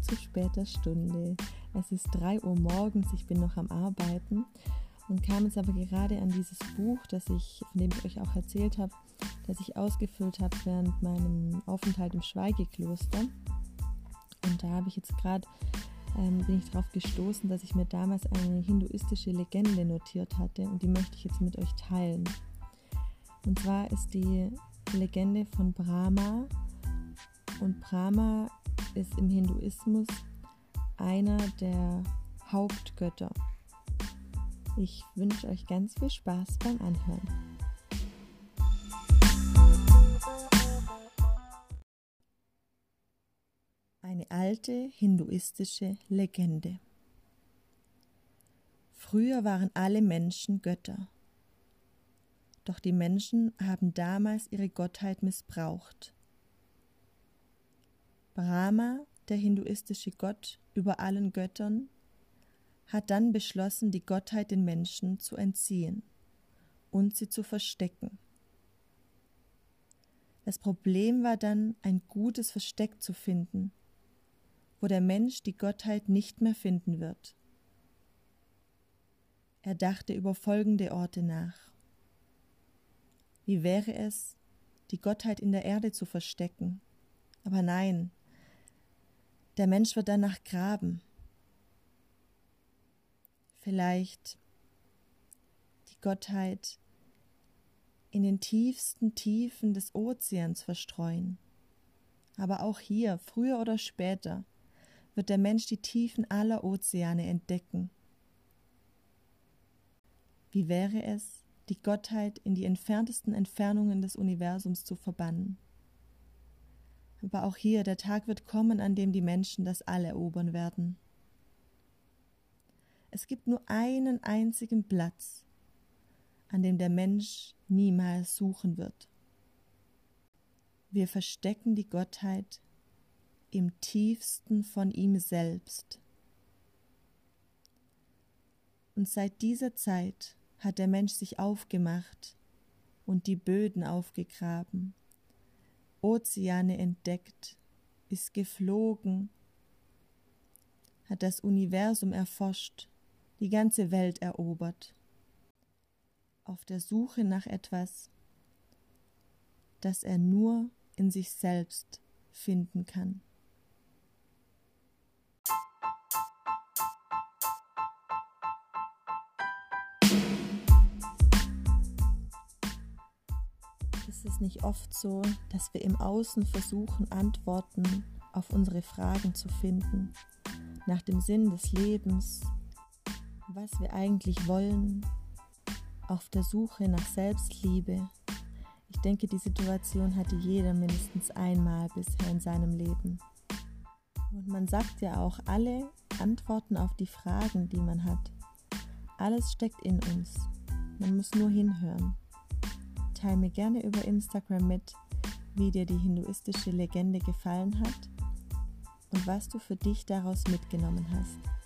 zu später Stunde. Es ist 3 Uhr morgens, ich bin noch am Arbeiten und kam jetzt aber gerade an dieses Buch, das ich, von dem ich euch auch erzählt habe, das ich ausgefüllt habe während meinem Aufenthalt im Schweigekloster. Und da habe ich jetzt gerade ähm, bin ich darauf gestoßen, dass ich mir damals eine hinduistische Legende notiert hatte und die möchte ich jetzt mit euch teilen. Und zwar ist die Legende von Brahma und Brahma ist im Hinduismus einer der Hauptgötter. Ich wünsche euch ganz viel Spaß beim Anhören. Eine alte hinduistische Legende. Früher waren alle Menschen Götter. Doch die Menschen haben damals ihre Gottheit missbraucht. Brahma, der hinduistische Gott über allen Göttern, hat dann beschlossen, die Gottheit den Menschen zu entziehen und sie zu verstecken. Das Problem war dann, ein gutes Versteck zu finden, wo der Mensch die Gottheit nicht mehr finden wird. Er dachte über folgende Orte nach. Wie wäre es, die Gottheit in der Erde zu verstecken? Aber nein, der Mensch wird danach graben. Vielleicht die Gottheit in den tiefsten Tiefen des Ozeans verstreuen. Aber auch hier, früher oder später, wird der Mensch die Tiefen aller Ozeane entdecken. Wie wäre es, die Gottheit in die entferntesten Entfernungen des Universums zu verbannen? Aber auch hier, der Tag wird kommen, an dem die Menschen das All erobern werden. Es gibt nur einen einzigen Platz, an dem der Mensch niemals suchen wird. Wir verstecken die Gottheit im tiefsten von ihm selbst. Und seit dieser Zeit hat der Mensch sich aufgemacht und die Böden aufgegraben, Ozeane entdeckt, ist geflogen, hat das Universum erforscht, die ganze Welt erobert, auf der Suche nach etwas, das er nur in sich selbst finden kann. Es nicht oft so, dass wir im Außen versuchen, Antworten auf unsere Fragen zu finden, nach dem Sinn des Lebens, was wir eigentlich wollen, auf der Suche nach Selbstliebe. Ich denke, die Situation hatte jeder mindestens einmal bisher in seinem Leben. Und man sagt ja auch, alle Antworten auf die Fragen, die man hat, alles steckt in uns. Man muss nur hinhören. Teil mir gerne über Instagram mit, wie dir die hinduistische Legende gefallen hat und was du für dich daraus mitgenommen hast.